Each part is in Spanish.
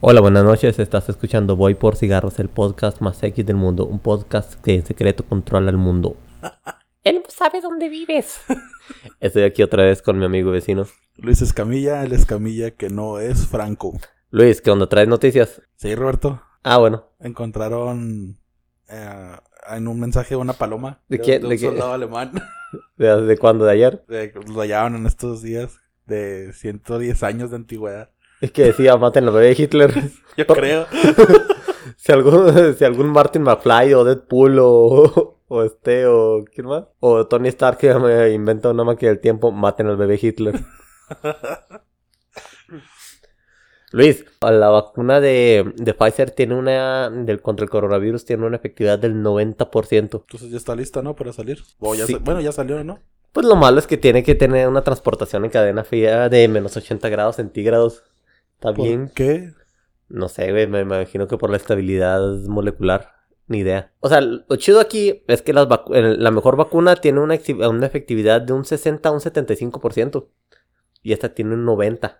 Hola, buenas noches. Estás escuchando Voy por Cigarros, el podcast más X del mundo. Un podcast que en secreto controla el mundo. Él sabe dónde vives. Estoy aquí otra vez con mi amigo vecino. Luis Escamilla, el Escamilla que no es Franco. Luis, ¿qué onda? ¿Traes noticias? Sí, Roberto. Ah, bueno. Encontraron eh, en un mensaje una paloma. ¿De quién? un ¿De qué? soldado alemán. ¿De, de cuándo? ¿De ayer? De- lo hallaron en estos días de 110 años de antigüedad. Es que decía, maten al bebé Hitler. Yo creo. si, algún, si algún Martin McFly o Deadpool o, o este o... ¿Quién más? O Tony Stark que me inventa una máquina del tiempo, maten al bebé Hitler. Luis, la vacuna de, de Pfizer tiene una... Del, contra el coronavirus tiene una efectividad del 90%. Entonces ya está lista, ¿no? Para salir. O ya Sí. sa- bueno, ya salió, ¿no? Pues lo malo es que tiene que tener una transportación en cadena fría de menos 80 grados centígrados. Está ¿Por qué? No sé, güey, me imagino que por la estabilidad molecular. Ni idea. O sea, lo chido aquí es que las la mejor vacuna tiene una, una efectividad de un 60 a un 75%. Y esta tiene un 90%.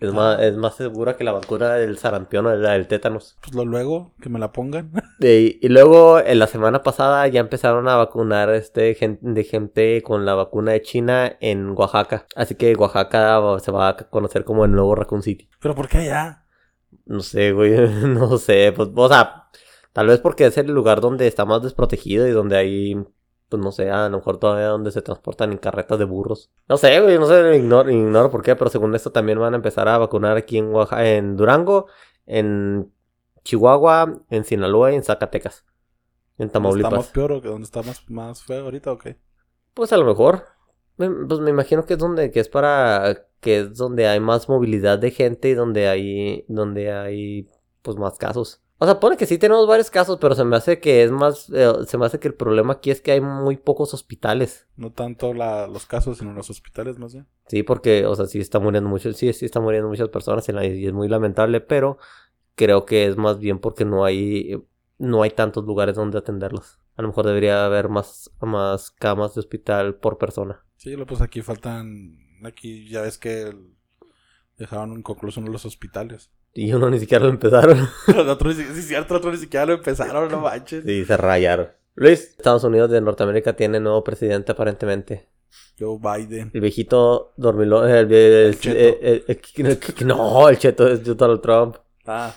Es, Ah. más, es más segura que la vacuna del sarampión o la del tétanos. Pues lo luego, que me la pongan. Y, y luego, en la semana pasada, ya empezaron a vacunar este gen- de gente con la vacuna de China en Oaxaca. Así que Oaxaca se va a conocer como el nuevo Raccoon City. Pero ¿por qué allá? No sé, güey, no sé, pues, o sea, tal vez porque es el lugar donde está más desprotegido y donde hay, pues no sé, a lo mejor todavía donde se transportan en carretas de burros. No sé, güey, no sé, ignoro, ignoro por qué, pero según esto también van a empezar a vacunar aquí en Oaxaca, en Durango, en Chihuahua, en Sinaloa y en Zacatecas. En ¿Dónde ¿Está más Tamaulipas. peor o que dónde está más, más feo ahorita o qué? Pues a lo mejor. Me- Pues me imagino que es donde, que es para, que es donde hay más movilidad de gente y donde hay, donde hay, pues más casos. O sea, pone que sí tenemos varios casos, pero se me hace que es más, eh, se me hace que el problema aquí es que hay muy pocos hospitales. No tanto la, los casos, sino los hospitales más bien. Sí, porque, o sea, sí está muriendo mucho, sí, sí está muriendo muchas personas y la- y es muy lamentable, pero creo que es más bien porque no hay, no hay tantos lugares donde atenderlos. A lo mejor debería haber más, más camas de hospital por persona. Sí, pues aquí faltan, aquí ya ves que el- dejaron inconcluso uno de los hospitales. Y uno ni siquiera lo empezaron. Otros, ni si- sí, es cierto, otros ni siquiera lo empezaron, no manches. Sí, se rayaron. Luis, Estados Unidos de Norteamérica tiene nuevo presidente aparentemente. Joe Biden. El viejito dormilón. El, el- el- el- el- no, el cheto es Donald Trump. Ah,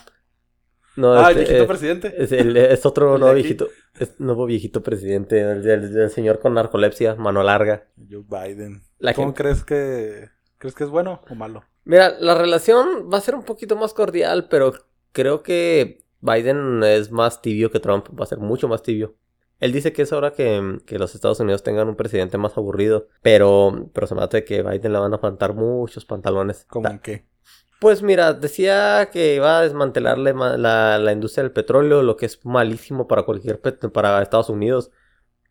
No, ah el este, viejito eh, presidente. es, el- es otro ¿El nuevo viejito. Es nuevo viejito presidente. El, el- el señor con narcolepsia, mano larga. Joe Biden. La ¿Cómo gente- crees que crees que es bueno o malo? Mira, la relación va a ser un poquito más cordial, pero creo que Biden es más tibio que Trump. Va a ser mucho más tibio. Él dice que es hora que, que los Estados Unidos tengan un presidente más aburrido, pero, pero se me hace que Biden le van a faltar muchos pantalones. ¿Cómo en qué? Pues mira, decía que iba a desmantelar la, la- industria del petróleo, lo que es malísimo para cualquier para Estados Unidos,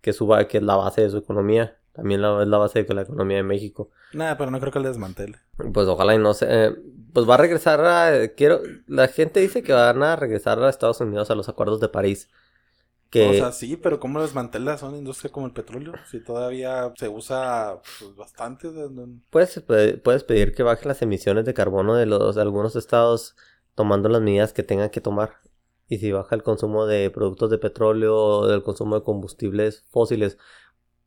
que suba, que es la base de su economía. También la- es la base de la economía de México. Nada, pero no creo que le desmantele. Pues ojalá y no se... eh, pues va a regresar a... Quiero... La gente dice que van a regresar a Estados Unidos a los acuerdos de París. Que... O sea, sí, pero ¿cómo desmantelas una industria como el petróleo? Si todavía se usa pues, bastante. de- de- Puedes, puedes pedir que bajen las emisiones de carbono de los de algunos estados tomando las medidas que tengan que tomar. Y si baja el consumo de productos de petróleo del consumo de combustibles fósiles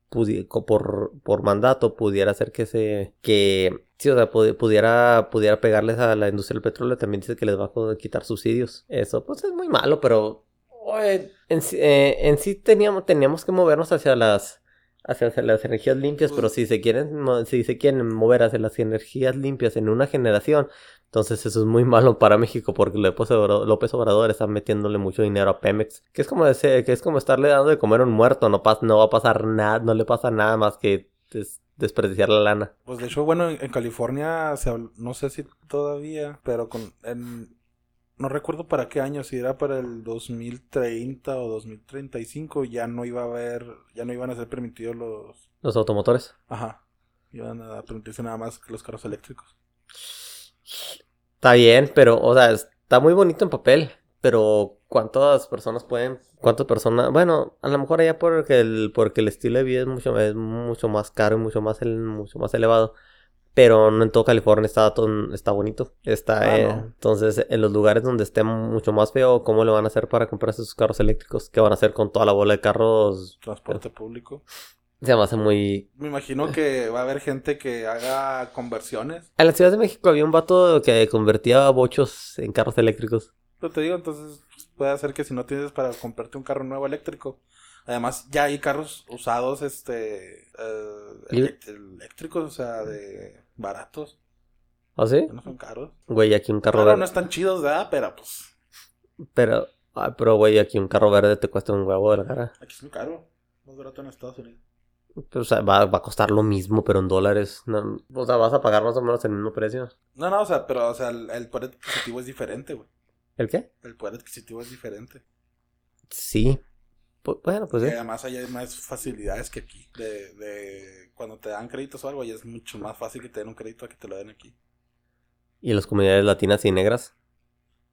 por, por mandato, pudiera hacer que se... que sí, o sea, pudi- pudiera, pudiera pegarles a la industria del petróleo. También dice que les va a quitar subsidios. Eso pues es muy malo, pero... en, sí- eh, en sí teníamos, teníamos que movernos hacia las hacia las energías limpias, pero si se quieren si se quieren mover hacia las energías limpias en una generación, entonces eso es muy malo para México porque López Obrador, López Obrador está metiéndole mucho dinero a Pemex, que es como ese- que es como estarle dando de comer a un muerto, no pas- no va a pasar nada, no le pasa nada más que des- desperdiciar la lana. Pues de hecho, bueno, en, en California, se habl- no sé si todavía, pero con en- no recuerdo para qué año, si era para el 2030 o 2035, ya no iba a haber, ya no iban a ser permitidos los, Los automotores. ajá, iban a permitirse nada más que los carros eléctricos. Está bien, pero, o sea, está muy bonito en papel, pero ¿cuántas personas pueden, cuántas personas, bueno, a lo mejor allá porque el, porque el estilo de vida es mucho, es mucho más caro y mucho más, el- mucho más elevado, Pero no en todo California está, todo- está bonito. Está, Ah, eh, no. Entonces, en los lugares donde esté mucho más feo, ¿cómo le van a hacer para comprarse sus carros eléctricos? ¿Qué van a hacer con toda la bola de carros? Transporte público. Se me hace muy... Me imagino que va a haber gente que haga conversiones. En la Ciudad de México había un vato que convertía bochos en carros eléctricos. Pero te digo, entonces puede ser que si no tienes para comprarte un carro nuevo eléctrico. Además, ya hay carros usados, este, eh, eléctricos, o sea, de baratos. ¿Ah, sí? No son caros. Güey, aquí un carro Claro, verde. no están chidos, ¿verdad? Pero pues, Pero, ay, pero güey, aquí un carro verde te cuesta un huevo de la cara. aquí es muy caro. Más barato en Estados Unidos. Pero, o sea, va, va a costar lo mismo, pero en dólares. No, o sea, vas a pagar más o menos el mismo precio. No, no, o sea, pero, o sea, el, el poder adquisitivo es diferente, güey. ¿El qué? El poder adquisitivo es diferente. Sí. Pu- bueno, pues sí. además hay más facilidades que aquí. De, de cuando te dan créditos o algo, ya es mucho más fácil que te den un crédito a que te lo den aquí. Y las comunidades latinas y negras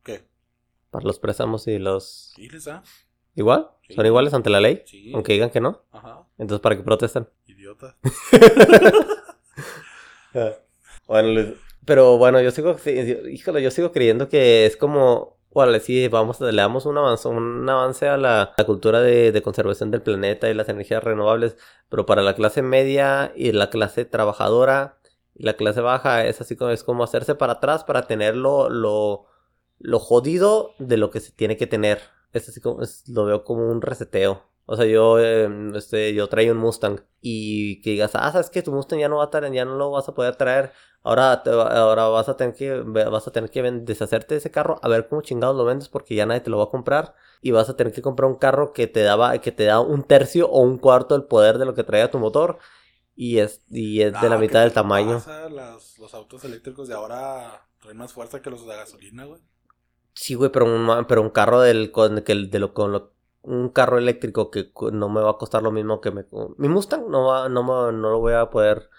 ¿Qué? para los préstamos y los... ¿Sí les da? ¿Igual? Sí. ¿Son iguales ante la ley? Sí. Aunque digan que no. Ajá. Entonces, ¿para qué protestan? Idiota. Bueno, Luis, pero bueno, yo sigo, híjole, yo sigo creyendo que es como, bueno, sí, vamos, le damos un avance, un avance a la, cultura de, conservación del planeta y las energías renovables, pero para la clase media y la clase trabajadora y la clase baja es así como, es como hacerse para atrás para tener lo, lo, lo jodido de lo que se tiene que tener. Es así como, lo veo como un reseteo. O sea, yo, eh, este, yo traía un Mustang y que digas, ah, sabes que tu Mustang ya no va a traer, ya no lo vas a poder traer. Ahora, te ahora vas a tener que, vas a tener que deshacerte de ese carro a ver cómo chingados lo vendes porque ya nadie te lo va a comprar y vas a tener que comprar un carro que te daba, que te da un tercio o un cuarto del poder de lo que traía tu motor y es, y es de la Ah, mitad ¿qué del tamaño. Las- los autos eléctricos de ahora traen más fuerza que los de gasolina, güey. Sí, güey, pero un, pero un carro del, con, que de lo, con lo- un carro eléctrico que no me va a costar lo mismo que me, mi Mustang no va, no me- no lo voy a poder,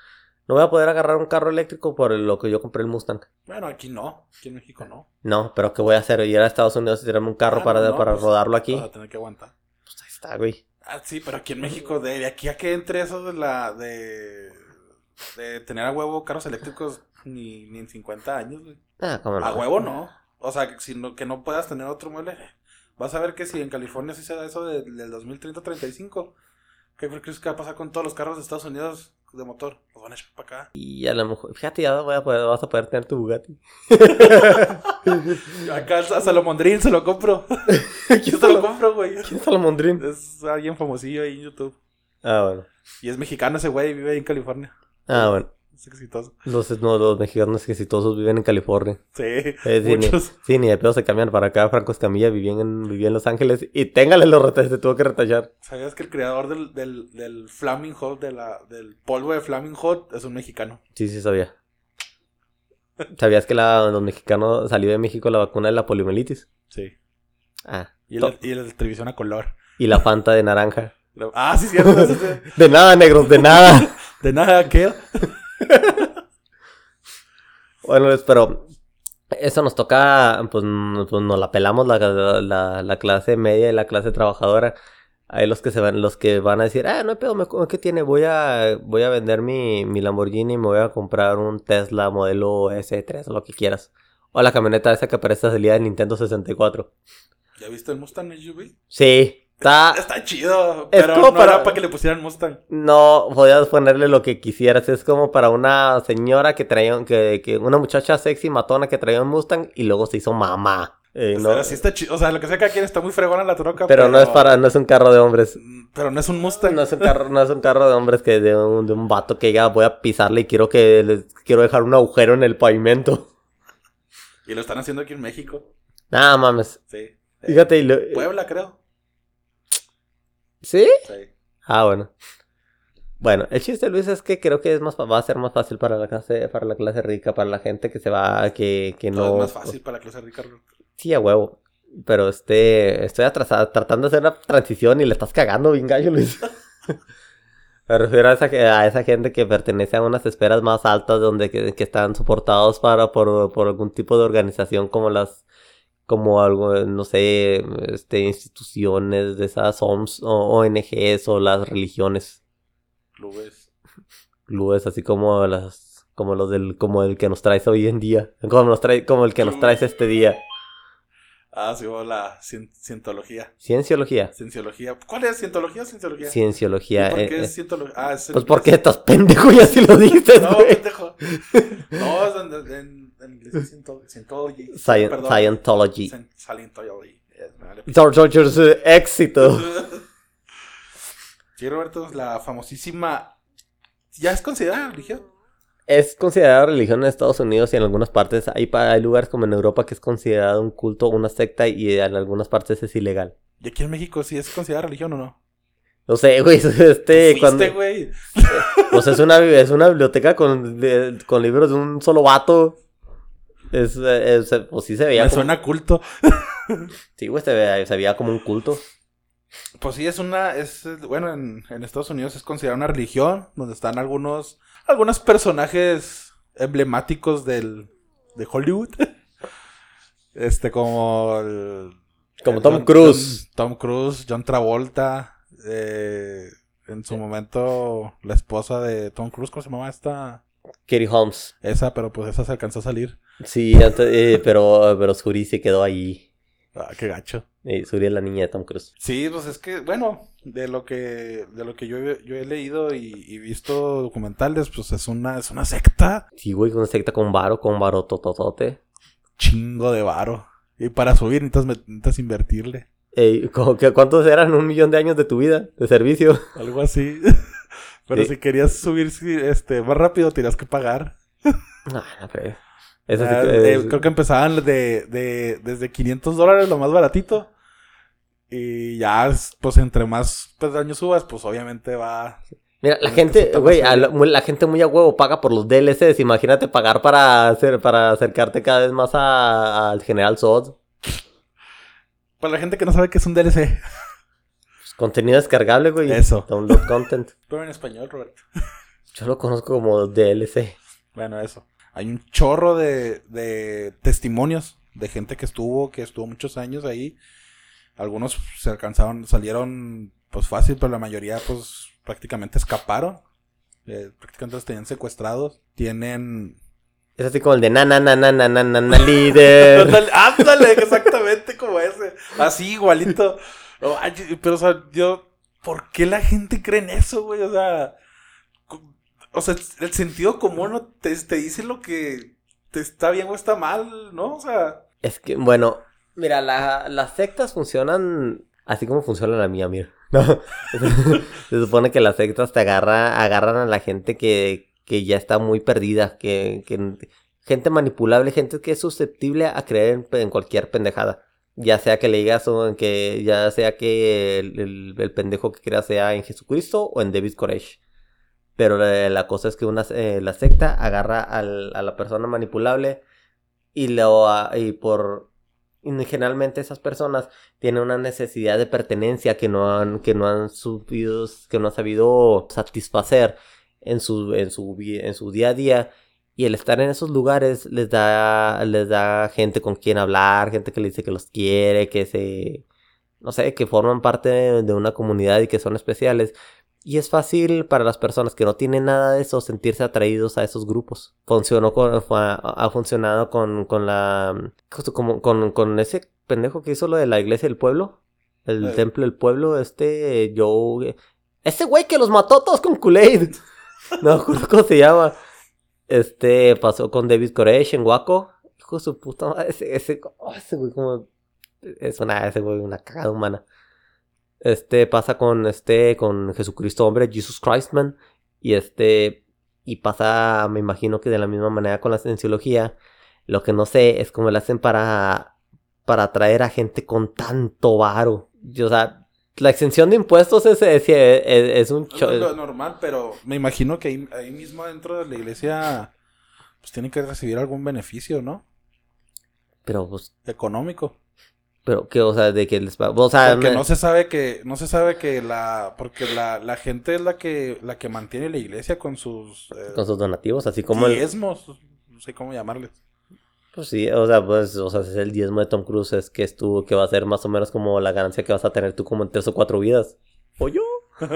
no voy a poder agarrar un carro eléctrico por lo que yo compré el Mustang. Bueno, aquí no. Aquí en México no. No, pero ¿qué voy a hacer? Ir a Estados Unidos y tirarme un carro Ah, para, no, para pues, rodarlo aquí. Vas a tener que aguantar. Pues ahí está, güey. Ah, sí, pero aquí en México, de, de aquí a que entre eso de la. de. de tener a huevo carros eléctricos ni, ni en 50 años, güey. Ah, cómo no. A huevo no. O sea, que, si no, que no puedas tener otro mueble. Vas a ver que si en California sí se da eso de- del 2030-35, ¿qué crees que va a pasar con todos los carros de Estados Unidos de motor? Los van a echar para acá. Y a lo mejor, fíjate, ya voy a poder, vas a poder tener tu Bugatti. Acá a Salomondrín se lo compro. Yo se lo compro, güey. ¿Quién es Almondrín? Es alguien famosillo ahí en YouTube. Ah, bueno. Y es mexicano ese güey, vive ahí en California. Ah, bueno. Es exitoso. Los, no, los mexicanos exitosos viven en California. Sí, Eh, sí, ni, muchos. sí, ni de pedo se cambian para acá. Franco Escamilla vivía en, vivía en Los Ángeles y téngale los retas, se tuvo que retachar. ¿Sabías que el creador del, del, del Flaming Hot, de la, del polvo de Flaming Hot, es un mexicano? Sí, sí, sabía. ¿Sabías que la, los mexicanos salió de México la vacuna de la poliomielitis? Sí. Ah. Y el, y de televisión a color. y la Fanta de naranja. Ah, sí, cierto. De nada, negros, de nada. De nada, ¿qué? Bueno, pero eso nos toca, pues, n- pues nos la pelamos la, la, la clase media y la clase trabajadora. Hay los que se van, los que van a decir, ah, no hay pedo, me- ¿qué tiene? Voy a, voy a vender mi, mi Lamborghini y me voy a comprar un Tesla modelo S3 o lo que quieras. O la camioneta esa que aparece salida de Nintendo 64. ¿Ya viste el Mustang SUV? Sí, está... Está chido, Es pero como no para- era para que le pusieran Mustang. No, podías ponerle lo que quisieras. Es como para una señora que traía, que, que una muchacha sexy matona que traía un Mustang y luego se hizo mamá. Eh, no, Pero sí está chido. O sea, lo que sea que aquí está muy fregona la troca. pero no es para, no es un carro de hombres. Pero no es un Mustang. No es un carro, no es un carro de hombres que de un, de un vato que ya voy a pisarle y quiero que les- quiero dejar un agujero en el pavimento. Y lo están haciendo aquí en México. Nada mames. Sí. Fíjate y lo- Puebla, creo. ¿Sí? Sí. Ah, bueno. Bueno, el chiste, Luis, es que creo que es más, va a ser más fácil para la clase, para la clase rica, para la gente que se va, que, que Todo no. es más fácil para la clase rica. Sí, a huevo. Pero este, estoy atrasado, tratando de hacer la transición y le estás cagando, bien gallo, Luis. Me refiero a esa, a esa gente que pertenece a unas esferas más altas donde que, que están soportados para por, por algún tipo de organización como las como algo, no sé, este instituciones de esas OMS o ONGs o las religiones, Clubes. clubes así como las Como los del, como el que nos traes hoy en día. Como nos trae, como el que nos traes este día. Ah, sí, o la cien- cientología. Cienciología. Cienciología. ¿Cuál es? ¿Cientología o cienciología? Cienciología. ¿Y ¿Por eh, qué eh, es cientología? Ah, es el- pues porque estás pendejo y así lo dijiste, No, güey. pendejo. No, es en, en, en inglés es ciento- Scientology. Scien- Perdón. Scientology. Scien- Scientology. Eh. George eh, éxito. Sí, Roberto, la famosísima. ¿Ya es considerada religión? Es considerada religión en Estados Unidos y en algunas partes. Hay, hay lugares como en Europa que es considerado un culto, una secta y en algunas partes es ilegal. ¿Y aquí en México sí es considerada religión o no? No sé, güey, este, ¿Fuiste, cuando, güey? pues es una, es una biblioteca con, de- con libros de un solo vato. Es, eh, es- pues sí se veía Me como, suena culto. sí, güey, se veía, se veía como un culto. Pues sí, es una, es, bueno, en, en Estados Unidos es considerada una religión, donde están algunos, algunos personajes emblemáticos del, de Hollywood. Este, como el- Como el Tom John- Cruise. Tom Cruise, John Travolta, eh, en su momento la esposa de Tom Cruise, ¿cómo se llamaba esta? Katie Holmes. Esa, pero pues esa se alcanzó a salir. Sí, antes- eh, pero, pero Suri se quedó ahí. Ah, qué gacho. Eh, Suri es la niña de Tom Cruise. Sí, pues es que, bueno, de lo que, de lo que yo, he- yo he leído y, y visto documentales, pues es una, es una secta Sí, güey, una secta con varo, con varo tototote. chingo de varo. Y para subir necesitas, necesitas invertirle. Ey, ¿cuántos eran? Un millón de años de tu vida de servicio. Algo así. Pero Sí. si querías subir este, más rápido, tenías que pagar. No, no, pero... Eso sí Ah, eh, creo que empezaban de, de, desde 500 dólares, lo más baratito. Y ya, pues entre más años subas, pues obviamente va. Mira, la gente, güey, la, gente muy a huevo paga por los DLCs. Imagínate pagar para hacer, para acercarte cada vez más al General Zod. Para la gente que no sabe qué es un DLC. Pues, contenido descargable, güey. Eso. Download content. Pero en español, Roberto. Yo lo conozco como DLC. Bueno, eso. Hay un chorro de, de testimonios de gente que estuvo, que estuvo muchos años ahí. Algunos se alcanzaron, salieron pues fácil, pero la mayoría pues prácticamente escaparon. Eh, prácticamente los tenían secuestrados. Tienen... Es así como el de na na na na na na na, na, líder. Ándale, exactamente como ese. Así, igualito. No, pero, o sea, yo... ¿Por qué la gente cree en eso, güey? O sea... O sea, el sentido común no te, te dice lo que te está bien o está mal, ¿no? O sea... Es que, bueno, mira, la- las sectas funcionan así como funciona la mía, mira. No, se supone que las sectas te agarra, agarran a la gente que, que ya está muy perdida, que, que gente manipulable, gente que es susceptible a creer en, en cualquier pendejada. Ya sea que le digas o en que, ya sea que el, el- el pendejo que crea sea en Jesucristo o en David Koresh. Pero la, la cosa es que una, eh, la secta agarra al- a la persona manipulable y lo ah, y por y generalmente esas personas tienen una necesidad de pertenencia que no han que no han subido que no han sabido satisfacer en su en su en su día a día. Y el estar en esos lugares les da les da gente con quien hablar gente que le dice que los quiere que se no sé que forman parte de una comunidad y que son especiales y es fácil para las personas que no tienen nada de eso sentirse atraídos a esos grupos. Funcionó con, ha funcionado con, con la, como, con, con ese pendejo que hizo lo de la iglesia del pueblo. El Eh. templo del pueblo, este, yo, ese güey que los mató todos con Kool-Aid. No me acuerdo cómo se llama. Este, pasó con David Koresh en Waco. Hijo de su puta madre, ese, ese, oh, ese güey como, es una, ese güey una cagada humana. Este pasa con este, con Jesucristo hombre, Jesus Christ man. Y este, y pasa, me imagino que de la misma manera con la cienciología. Lo que no sé es cómo lo hacen para, para atraer a gente con tanto varo. Y, O sea, la exención de impuestos es, es, es- es un... No cho- es normal, pero me imagino que ahí, ahí mismo dentro de la iglesia pues tienen que recibir algún beneficio, ¿no? Pero, pues, Económico. Pero que, o sea, de que les va... O sea, Porque me- no se sabe que, no se sabe que la, porque la, la gente es la que, la que mantiene la iglesia con sus eh, con sus donativos, así como el... diezmos, no sé cómo llamarles. Pues sí, o sea, pues, o sea, si es el diezmo de Tom Cruise, es que estuvo, que va a ser más o menos como la ganancia que vas a tener tú como en tres o cuatro vidas. O yo.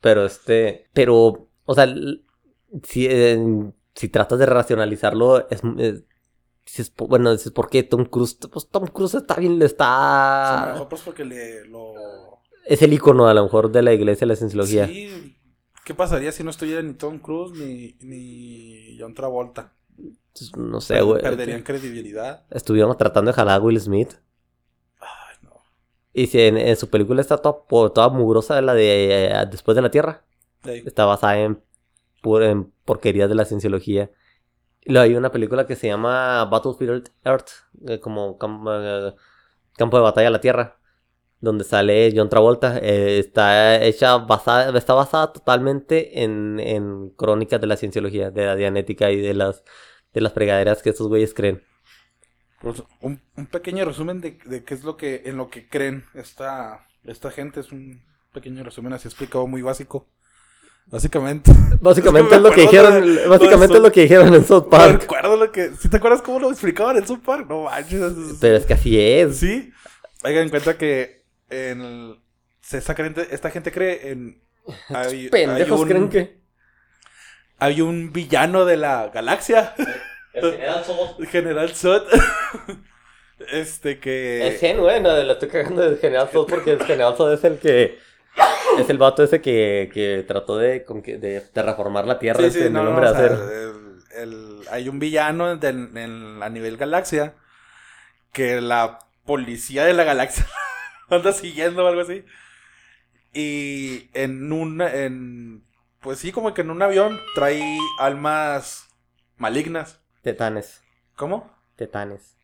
Pero este, pero, o sea, si, eh, si tratas de racionalizarlo, es, es- dices, bueno, dices, ¿por qué Tom Cruise? Pues Tom Cruise está bien, O sea, a lo está... mejor pues porque le lo... Es el icono a lo mejor de la iglesia de la cienciología. Sí, ¿qué pasaría si no estuviera ni Tom Cruise ni, ni John Travolta? Entonces, No sé, güey. Perderían credibilidad. Estuvieron tratando de jalar a Will Smith. Ay, no. Y si en, en su película está toda, toda mugrosa, la de eh, Después de la Tierra. Está basada en, en porquerías de la cienciología. Hay una película que se llama Battlefield Earth, eh, como eh, campo de batalla a la Tierra, donde sale John Travolta. Eh, está hecha basada, está basada totalmente en, en crónicas de la cienciología, de la dianética y de las, de las fregaderas que estos güeyes creen. pues, un, un pequeño resumen de, de qué es lo que en lo que creen esta, esta gente. Es un pequeño resumen así explicado muy básico. Básicamente. Básicamente me es lo que dijeron, de- básicamente es lo que dijeron en South Me Park. acuerdo lo que. ¿Sí te acuerdas cómo lo explicaban en South Park? No manches. Pero es que así es. Sí. Hagan en cuenta que en el- se- esta, gente, esta gente cree en. Hay, Pendejos hay un, creen que. hay un villano de la galaxia. el General Zod. este que. Es genuino, la estoy cagando del General Zod porque el General Zod es el que. Es el vato ese que, que trató de, con que- de terraformar la Tierra Sí, este, sí, en no, el no, hombre de sea, acero. el- el- hay un villano del- en- a nivel galaxia que la policía de la galaxia anda siguiendo o algo así. Y en un, en, pues sí, como que en un avión trae almas malignas. Tetanes. ¿Cómo? Tetanes.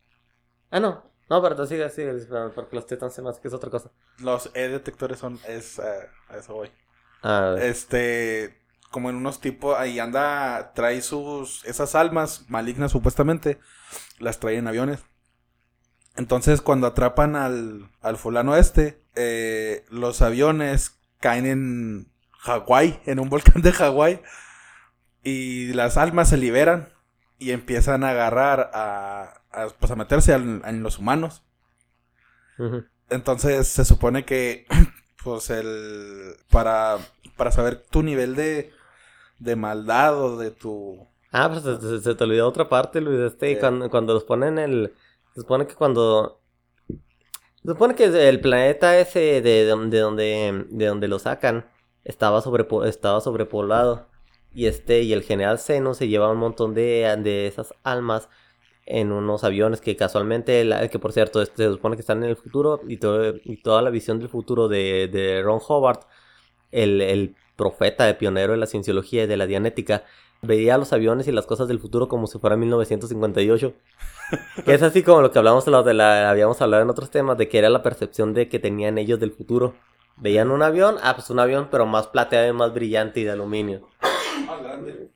Ah, no. No, pero tú sigue, sigue, porque los tetanes se me hace que es otra cosa. Los E-detectores son, es, a eso voy. Ah, Este, como en unos tipos, ahí anda, trae sus, esas almas malignas supuestamente, las trae en aviones. Entonces, cuando atrapan al, al fulano este, eh, los aviones caen en Hawái, en un volcán de Hawái, y las almas se liberan y empiezan a agarrar a, a, pues, a meterse al- en los humanos. Entonces se supone que, pues el, para, para saber tu nivel de, de maldad o de tu... Ah, pues se, te olvidó otra parte, Luis. Este, ¿Qué? cuando, cuando los ponen el. Se supone que cuando. Se supone que el planeta ese de donde, de donde, de donde lo sacan estaba, sobrepo- estaba sobrepoblado. Y este, y el general Zeno se lleva un montón de, de esas almas en unos aviones que casualmente, la- que por cierto, este, se supone que están en el futuro y, todo, y toda la visión del futuro de, de Ron Howard, el, el profeta, el pionero de la cienciología y de la dianética, veía los aviones y las cosas del futuro como si fuera 1958. que es así como lo que hablamos de la, de la- habíamos hablado en otros temas, de que era la percepción de que tenían ellos del futuro. Veían un avión, ah, pues un avión, pero más plateado y más brillante y de aluminio. Más grande.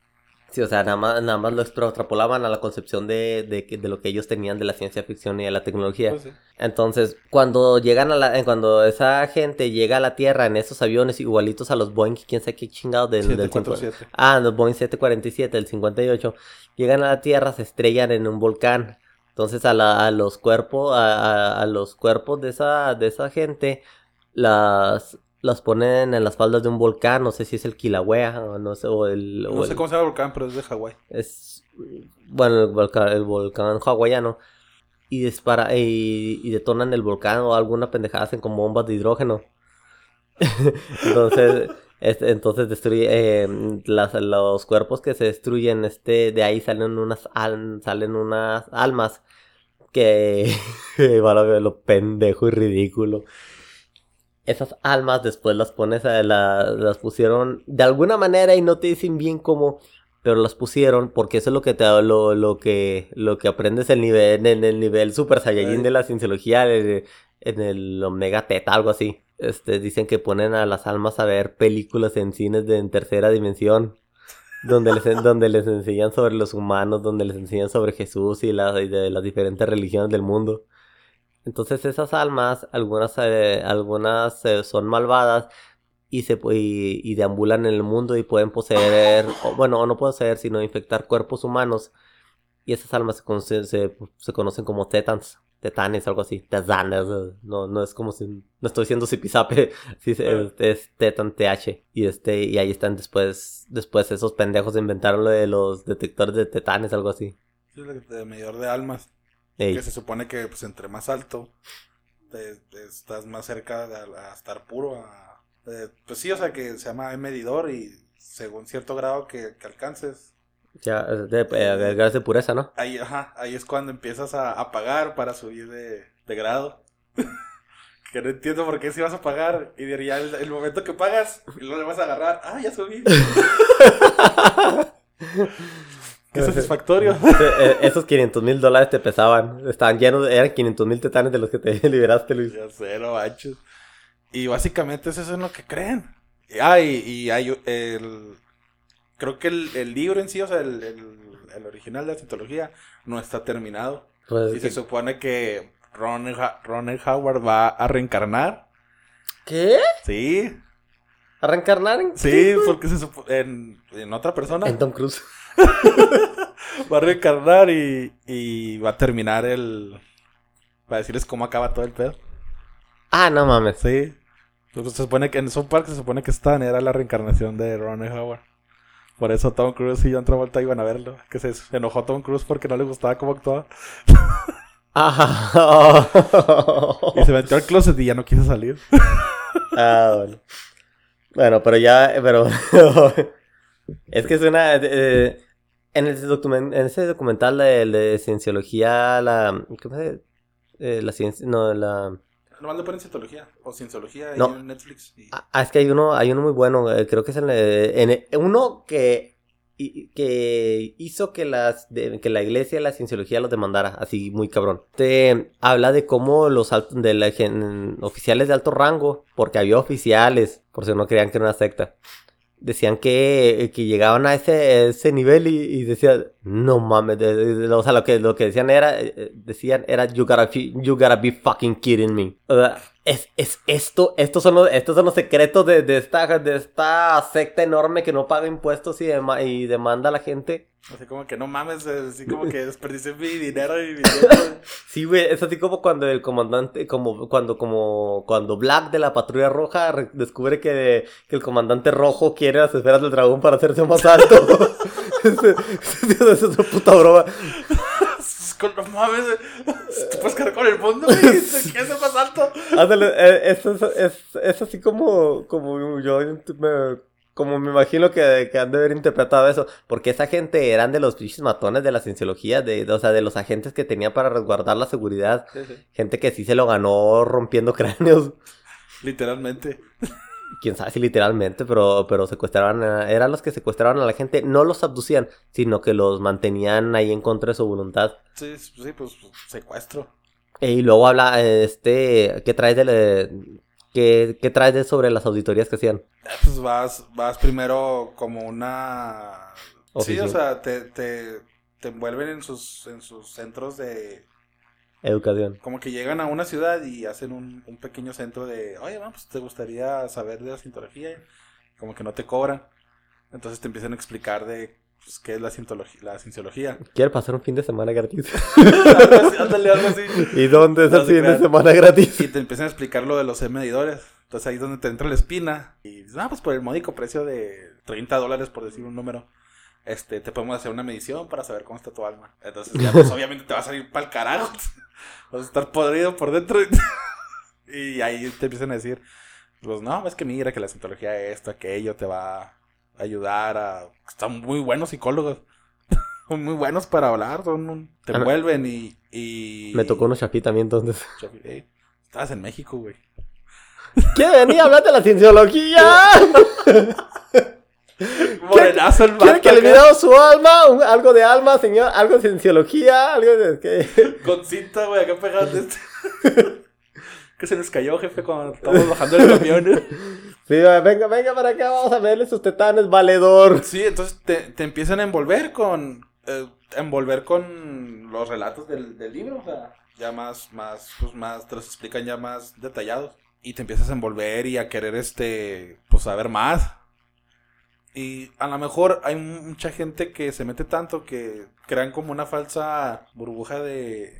Sí, o sea, nada más, nada más lo extrapolaban a la concepción de, de, de lo que ellos tenían de la ciencia ficción y de la tecnología. Pues sí. Entonces, cuando llegan a la, eh, cuando esa gente llega a la Tierra en esos aviones igualitos a los Boeing, quién sabe qué chingados del, del 747. Ah, los Boeing 747 del 58. Llegan a la Tierra, se estrellan en un volcán. Entonces a, la- a los cuerpos, a, a- a los cuerpos de esa, de esa gente, las, las ponen en las faldas de un volcán. No sé si es el Kilauea o no sé, o el, o No sé el- cómo se llama el volcán, pero es de Hawái. es bueno el volcán, el volcán hawaiano y dispara y, y detonan el volcán o alguna pendejada hacen como bombas de hidrógeno entonces este, entonces destruye eh, las, los cuerpos que se destruyen este de ahí salen unas al- salen unas almas que van a ver lo pendejo y ridículo esas almas después las pones a la- las pusieron de alguna manera y no te dicen bien cómo pero las pusieron porque eso es lo que te lo, lo que lo que aprendes el nivel en el nivel super saiyajin de la cienciología en, en el omega teta algo así. Este dicen que ponen a las almas a ver películas en cines de en tercera dimensión donde les donde les enseñan sobre los humanos donde les enseñan sobre Jesús y, las y de las diferentes religiones del mundo entonces esas almas algunas eh, algunas eh, son malvadas y se y, y deambulan en el mundo y pueden poseer, o, bueno, o no poseer, sino infectar cuerpos humanos. Y esas almas se, conoce- se, se conocen como Tetans. tetanes, algo así. Tetanes, no, no es como si, no estoy diciendo zipizape, sí, es, es tetan TH. Y este, y ahí están después, después esos pendejos inventaron lo de los detectores de tetanes, algo así. Sí, medidor de almas. Que se supone que pues entre más alto estás más cerca de estar puro. pues sí, o sea que se llama medidor y según cierto grado que, alcances. Ya, de, de, de, pureza, ¿no? Ahí, ajá, ahí es cuando empiezas a, pagar para subir de, grado. que no entiendo por qué si vas a pagar y diría el, el momento que pagas y luego le vas a agarrar, ah, ya subí. Qué satisfactorio. Eh, esos 500 mil dólares te pesaban. Estaban llenos, eran 500 mil tetanes de los que te liberaste, Luis. Ya sé, no manches. Y básicamente eso es lo que creen. Ah, y, hay el. Creo que el, libro en sí, o sea, el, el, original de la citología, no está terminado. Pues y se supone que Ron, Ron Howard va a reencarnar. ¿Qué? Sí. ¿A reencarnar en Sí, porque se supone. En, en otra persona. En Tom Cruise. va a reencarnar y, y va a terminar el. Para decirles cómo acaba todo el pedo. Ah, no mames. Sí. se supone que en South Park se supone que Stan era la reencarnación de Ron Howard. Por eso Tom Cruise y John Travolta iban a verlo. Que se enojó Tom Cruise porque no le gustaba cómo actuaba. y se metió al closet y ya no quiso salir. ah, bueno. Bueno, pero ya, pero es que es una... Eh, en, el document, en ese documental de, de cienciología, la... ¿Cómo se? Eh, la ciencia... No, la... Nomás le ponen o cienciología en Netflix. Ah, es que hay uno, hay uno muy bueno, eh, creo que es en, en, uno que, que hizo que, las, que la iglesia y la cienciología los demandara, así muy cabrón. Te habla de cómo los de la, oficiales de alto rango, porque había oficiales, por si no creían que era una secta, decían que, que llegaban a ese, ese nivel y, decían, no mames, o sea, lo que, lo que decían era, eh, decían era, you gotta, you gotta be fucking kidding me. Es, es esto, estos son los, estos son los secretos de, de, esta, de esta secta enorme que no paga impuestos y, y demanda a la gente. Así como que no mames, así como que desperdicié mi dinero y mi tiempo. sí, güey, es así como cuando el comandante, como cuando, como cuando Black de la patrulla roja descubre que, que el comandante rojo quiere las esferas del dragón para hacerse más alto. es una puta broma. No mames, te puedes cargar con el mundo, güey. ¿Qué hace más alto? Ándale, eh, es, es, es, así como, como yo me como me imagino que, que, han de haber interpretado eso, porque esa gente eran de los bichos matones de la cienciología, de, o sea, de los agentes que tenía para resguardar la seguridad. Gente que sí se lo ganó rompiendo cráneos. Literalmente. Quién sabe si literalmente, pero, pero secuestraban, eran los que secuestraban a la gente, no los abducían, sino que los mantenían ahí en contra de su voluntad. Sí, sí, pues secuestro. Y luego habla, este, ¿qué traes de, ¿Qué, qué traes de sobre las auditorías que hacían? Pues vas, vas primero como una... Sí, o sea, te, te, te envuelven en sus, en sus centros de... Educación. Como que llegan a una ciudad y hacen un, un pequeño centro de, oye, pues te gustaría saber de la cientología. Como que no te cobran. Entonces te empiezan a explicar de pues, qué es la, la cienciología. Quiero pasar un fin de semana gratis. Ándale, algo así. ¿Y dónde es el fin de semana gratis? Y te empiezan a explicar lo de los medidores. Entonces ahí es donde te entra la espina. Y ah, pues por el módico precio de 30 dólares, por decir un número, este, te podemos hacer una medición para saber cómo está tu alma. Entonces ya pues obviamente te va a salir para el carajo. Vas a estar podrido por dentro. y ahí te empiezan a decir, pues no, es que mira que la cientología esto, aquello, te va ayudar a... Están muy buenos psicólogos. son muy buenos para hablar, son te envuelven y, y... Me tocó uno Chapi también entonces. Eh, estabas en México, güey. ¿Qué venía a hablar de la cienciología? Morenazo el ¿Quiere que le mirado su alma? algo de alma, señor, algo de cienciología, algo de... ¿qué? Con cinta, güey, acá pegaste este. que se nos cayó, jefe, cuando estábamos bajando el camión. Sí, venga, venga para acá, vamos a verle sus tetanes, valedor. Sí, entonces te, te empiezan a envolver con. Eh, envolver con los relatos del, del, libro, o sea, ya más, más, pues más, te los explican ya más detallados. Y te empiezas a envolver y a querer, este, pues saber más. Y a lo mejor hay mucha gente que se mete tanto que crean como una falsa burbuja de,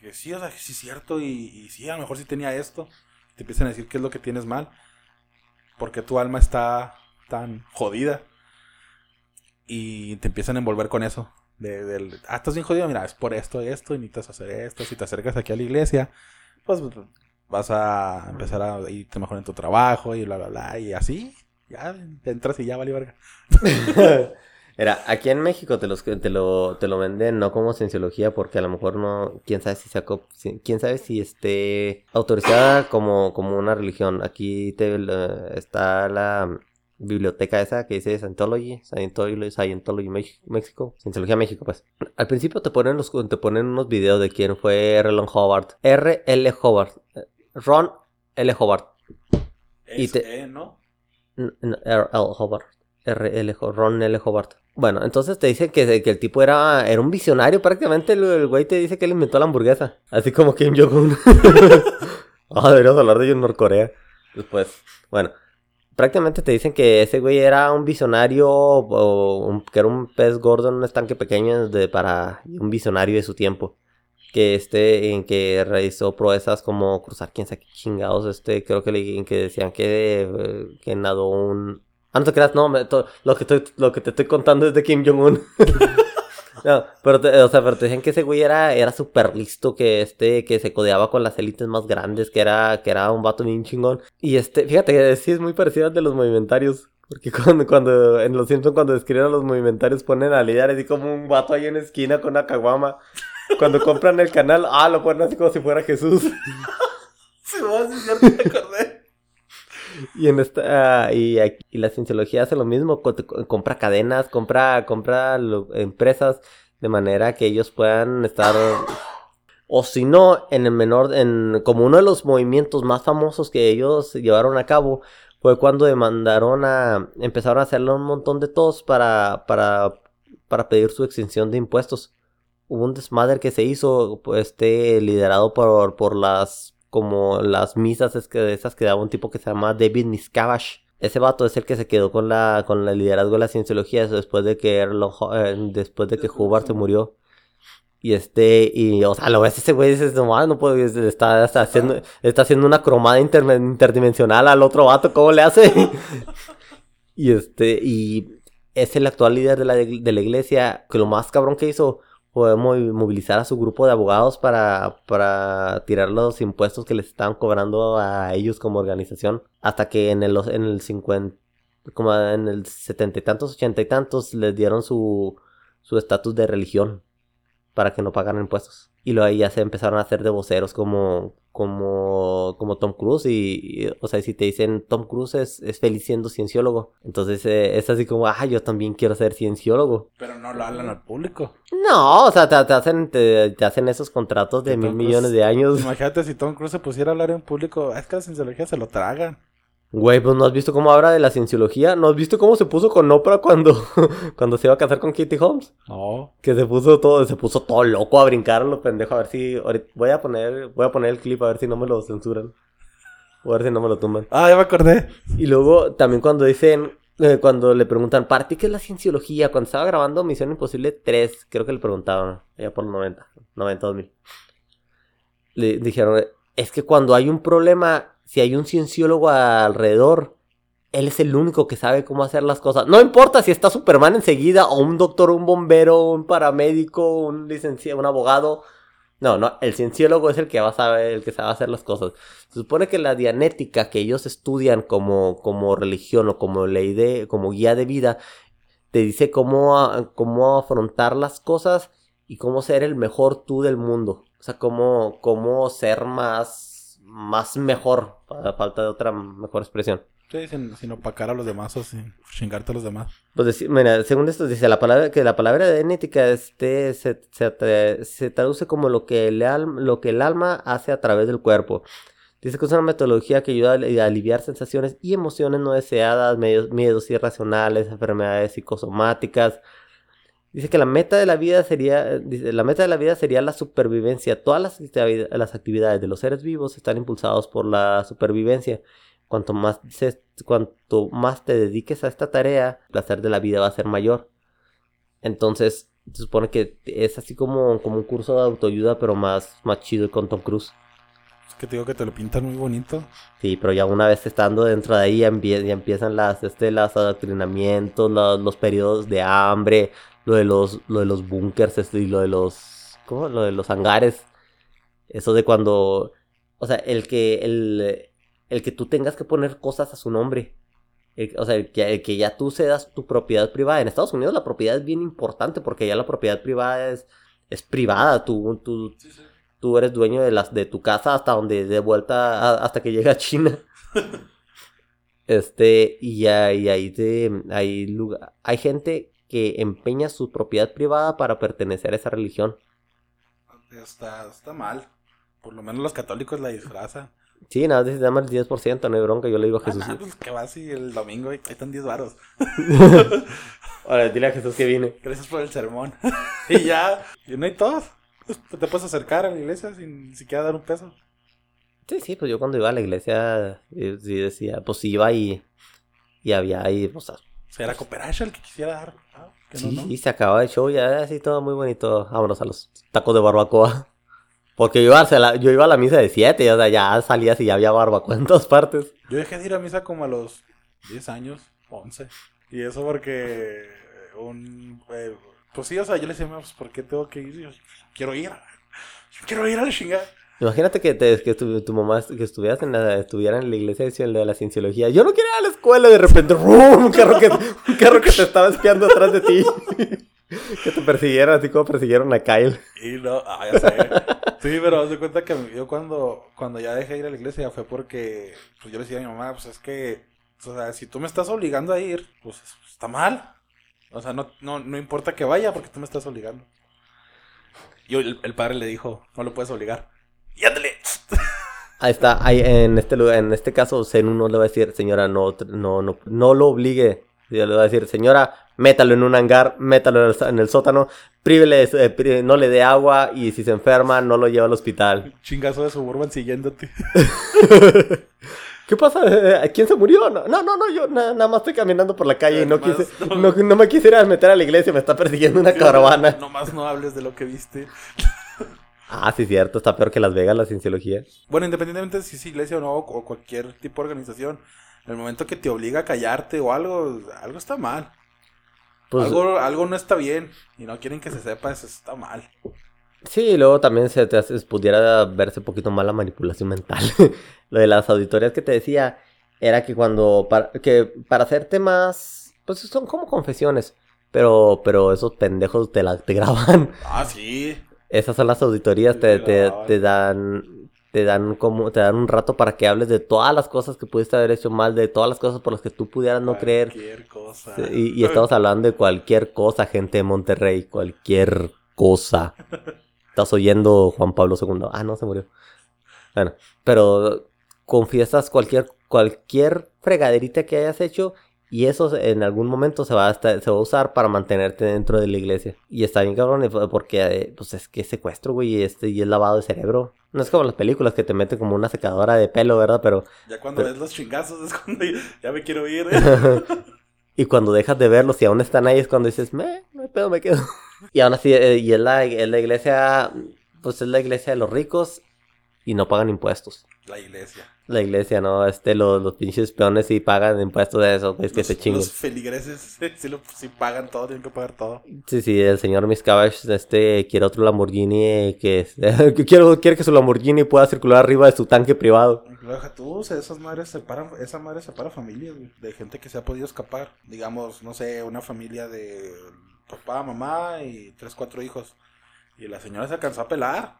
que sí, o sea, que sí es cierto y, y sí, a lo mejor sí tenía esto. Te empiezan a decir qué es lo que tienes mal. Porque tu alma está tan jodida. Y te empiezan a envolver con eso. De, del, ah, estás bien jodido, mira, es por esto, esto, y necesitas hacer esto. Si te acercas aquí a la iglesia, pues vas a empezar a irte mejor en tu trabajo y bla, bla, bla. Y así, ya entras y ya vale verga. Era, aquí en México te, los, te, lo, te lo venden no como cienciología porque a lo mejor no, quién sabe si sacó, quién sabe si esté autorizada como, como una religión. Aquí te, está la biblioteca esa que dice Scientology, Scientology, Scientology México, Cienciología México, pues. Al principio te ponen los, te ponen unos videos de quién fue R. L. Howard, R. L. Howard, Ron L. Howard. y te, e, ¿no? R. L. Howard. R. L. Ron L. Howard. Bueno, entonces te dicen que, el tipo era, era un visionario prácticamente. El, güey te dice que él inventó la hamburguesa. Así como Kim Jong-un. ah, deberíamos hablar de ellos en Norcorea. Después, bueno. Prácticamente te dicen que ese güey era un visionario o que era un pez gordo en un estanque pequeño de, para un visionario de su tiempo. Que este, en que realizó proezas como cruzar quién sabe qué chingados. Este, creo que, le, que decían que, eh, que nadó un, Ah, no te creas, no, lo, que estoy, lo que te estoy contando es de Kim Jong-un. no, pero te, o sea, pero te decían que ese güey era, era súper listo, que este, que se codeaba con las élites más grandes, que era, que era un vato bien chingón. Y este, fíjate sí es muy parecido al de los movimentarios. Porque cuando, cuando en los Simpsons cuando describen a los movimentarios ponen a lidiar así como un vato ahí en esquina con una caguama. Cuando compran el canal, ah, lo ponen así como si fuera Jesús. Se va a cierto, me acordé. Y en esta y, la cienciología hace lo mismo, compra cadenas, compra compra empresas de manera que ellos puedan estar o si no en el menor en como uno de los movimientos más famosos que ellos llevaron a cabo fue cuando demandaron a empezaron a hacerle un montón de tos para para para pedir su extinción de impuestos. Hubo un desmadre que se hizo pues, este liderado por por las como las misas es que esas que daba un tipo que se llama David Miscavige. Ese vato es el que se quedó con la con el liderazgo de la cienciología después de que eh, después de que Hubbard se murió. Y este, y o sea, lo ves ese güey dices, no, no puedo, está, está, haciendo, está haciendo una cromada interdimensional al otro vato, ¿cómo le hace? y este, y es el actual líder de la, de la iglesia, que lo más cabrón que hizo podemos movilizar a su grupo de abogados para, para tirar los impuestos que les estaban cobrando a ellos como organización. Hasta que en el, en el 50, como en el setenta y tantos, ochenta y tantos, les dieron su estatus de religión para que no pagaran impuestos. Y luego ahí ya se empezaron a hacer de voceros como, como, como Tom Cruise. Y, o sea, si te dicen Tom Cruise es, es feliz siendo cienciólogo. Entonces eh, es así como, ah, yo también quiero ser cienciólogo. Pero no lo hablan al público. No, o sea, te, hacen, te, hacen esos contratos de mil millones de años. Imagínate si Tom Cruise se pusiera a hablar en público. Es que la cienciología se lo tragan. Güey, pues no has visto cómo habla de la cienciología. ¿No has visto cómo se puso con Oprah cuando, cuando se iba a casar con Kitty Holmes? No. Que se puso todo, se puso todo loco a brincar lo pendejo. A ver si. voy a poner, voy a poner el clip a ver si no me lo censuran. O a ver si no me lo tumban. Ah, ya me acordé. Y luego también cuando dicen. Eh, cuando le preguntan, ¿para ti qué es la cienciología? Cuando estaba grabando Misión Imposible 3, creo que le preguntaban, ya por los 90, 90, 2000. Le dijeron, es que cuando hay un problema si hay un cienciólogo alrededor, él es el único que sabe cómo hacer las cosas. No importa si está Superman enseguida, o un doctor, un bombero, un paramédico, un licenciado, un abogado. No, no, el cienciólogo es el que va a saber, el que sabe hacer las cosas. Se supone que la dianética que ellos estudian como, como religión o como ley de, como guía de vida, te dice cómo, cómo afrontar las cosas y cómo ser el mejor tú del mundo. O sea, cómo, cómo ser más más mejor, para falta de otra mejor expresión. Sí, sin, opacar a los demás o sin chingarte a los demás. Pues mira, según esto dice la palabra que la palabra de genética este se, se, traduce como lo que, el lo que el alma hace a través del cuerpo. Dice que es una metodología que ayuda a aliviar sensaciones y emociones no deseadas, miedos irracionales, enfermedades psicosomáticas, Dice que la meta de la vida sería, la meta de la vida sería la supervivencia. Todas las, las actividades de los seres vivos están impulsados por la supervivencia. Cuanto más, cuanto más te dediques a esta tarea, el placer de la vida va a ser mayor. Entonces, Se supone que es así como, como un curso de autoayuda, pero más, más chido con Tom Cruise. Es que te digo que te lo pintan muy bonito. Sí, pero ya una vez estando dentro de ahí ya, empie- ya empiezan las, este, los adoctrinamientos, los, los periodos de hambre, lo de los, lo de los búnkers este, y lo de los, ¿cómo? Lo de los hangares. Eso de cuando, o sea, el que, el, el que tú tengas que poner cosas a su nombre. El- o sea, el que, el que ya tú cedas tu propiedad privada. En Estados Unidos la propiedad es bien importante porque ya la propiedad privada es, es privada. Tú, tú, tú eres dueño de las de tu casa hasta donde de vuelta a- hasta que llega a China. este, y ya y ahí te, hay lugar, hay gente que empeña su propiedad privada para pertenecer a esa religión. Está, está mal. Por lo menos los católicos la disfrazan. Sí, nada, se llama el 10%, no hay bronca, yo le digo a Ah, Jesús. nah, pues que vas y el domingo ahí están 10 varos. Ahora, dile a Jesús que vine. Gracias por el sermón. y ya, y no hay todos. Te puedes acercar a la iglesia sin ni siquiera dar un peso. Sí, sí, pues yo cuando iba a la iglesia, eh, sí decía, pues iba y, y había ahí, o sea, O sea, era Cooperation el que quisiera dar. Ah, que no, Sí, no. sí, se acababa el show ya así todo muy bonito. Vámonos a los tacos de barbacoa. Porque yo iba a la, yo iba a la misa de 7, o sea, ya salías y ya había barbacoa en todas partes. Yo dejé de ir a misa como a los 10 años, 11. Y eso porque un... eh, pues sí, o sea, yo le decía, "Ma, pues ¿por qué tengo que ir? Yo quiero ir. Yo quiero ir a la chingada. Imagínate que, te- que tu, tu mamá que estuvieras en la, estuviera en la iglesia de la cienciología. Yo no quería ir a la escuela y de repente ¡rum! un carro que un carro que te estaba espiando atrás de ti. que te persiguieran así como persiguieron a Kyle. Y no, ah, ya sé. Sí, pero haz de cuenta que yo cuando, cuando ya dejé de ir a la iglesia fue porque pues yo le decía a mi mamá, pues es que, o sea, si tú me estás obligando a ir, pues está mal. O sea, no, no, no importa que vaya porque tú me estás obligando. Y el, el padre le dijo, no lo puedes obligar. Y ándale. Ahí está, ahí en este lugar, en este caso, Zen uno le va a decir, señora, no, no, no, no lo obligue. Y le va a decir, señora, métalo en un hangar, métalo en el, en el sótano, prívele, eh, no le dé agua y si se enferma, no lo lleva al hospital. Chingazo de suburban siguiéndote. ¿Qué pasa? Eh, ¿Quién se murió? No, no, no, no, yo na- nada más estoy caminando por la calle y no quise, no. no, no me quisiera meter a la iglesia, me está persiguiendo una caravana. Nomás no hables de lo que viste. Ah, sí, cierto, está peor que Las Vegas la cienciología. Bueno, independientemente de si es iglesia o no, o cualquier tipo de organización, en el momento que te obliga a callarte o algo, algo está mal. Pues, algo, algo no está bien y no quieren que se sepa, eso está mal. Sí, y luego también se te hace- pudiera verse un poquito más la manipulación mental. Lo de las auditorías que te decía era que cuando para, que para hacerte más pues son como confesiones, pero pero esos pendejos te la te graban. Ah, sí. Esas son las auditorías te, Te te, dan te dan como te dan un rato para que hables de todas las cosas que pudiste haber hecho mal, de todas las cosas por las que tú pudieras no creer. Cualquier cosa. Y, y estamos hablando de cualquier cosa, gente de Monterrey, cualquier cosa. Estás oyendo Juan Pablo II. Ah, no, se murió. Bueno, pero confiesas cualquier, cualquier fregaderita que hayas hecho y eso en algún momento se va, a estar- se va a usar para mantenerte dentro de la iglesia. Y está bien cabrón porque eh, pues es que es secuestro, güey, y, este, y es lavado de cerebro. No es como las películas que te meten como una secadora de pelo, ¿verdad? Pero Ya cuando ves los chingazos es cuando ya, ya me quiero ir. y cuando dejas de verlos y aún están ahí es cuando dices, me, no hay pedo, me quedo. y aún así, eh, y es la, es la iglesia, pues es la iglesia de los ricos y no pagan impuestos. La iglesia. La iglesia, ¿no? Este, los, los pinches peones sí pagan impuestos de eso, pues que los, se chinguen. Los feligreses sí, lo- sí pagan todo, tienen que pagar todo. Sí, sí, el señor Miscavige, este, quiere otro Lamborghini eh, que, que quiere, quiere que su Lamborghini pueda circular arriba de su tanque privado. Lo deja tú, esas madres separan, esa madre separa familias, de gente que se ha podido escapar. Digamos, no sé, una familia de papá, mamá y tres, cuatro hijos. Y la señora se alcanzó a pelar.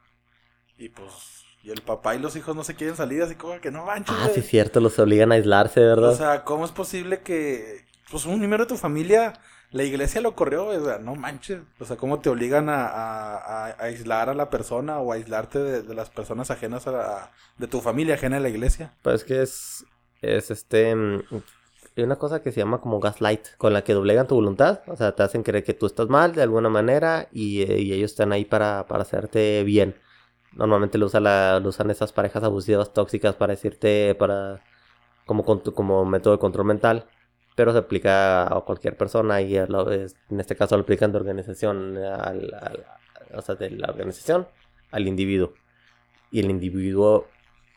Y pues, y el papá y los hijos no se quieren salir, así como que no manches, Ah, sí, es cierto, los obligan a aislarse, ¿verdad? O sea, ¿cómo es posible que, pues, un miembro de tu familia, la iglesia lo corrió? O sea, no manches. O sea, ¿cómo te obligan a, a- a- a aislar a la persona o a aislarte de, de las personas ajenas a la, de tu familia ajena a la iglesia? Pues que es, es este, mm, hay una cosa que se llama como gaslight, con la que doblegan tu voluntad, o sea, te hacen creer que tú estás mal de alguna manera y, eh, y ellos están ahí para, para hacerte bien. Normalmente lo, usa la, lo usan esas parejas abusivas tóxicas para decirte, para, como, como método de control mental. pero se aplica a cualquier persona y a lo- en este caso lo aplican de organización, al, o sea, de la organización al individuo. Y el individuo,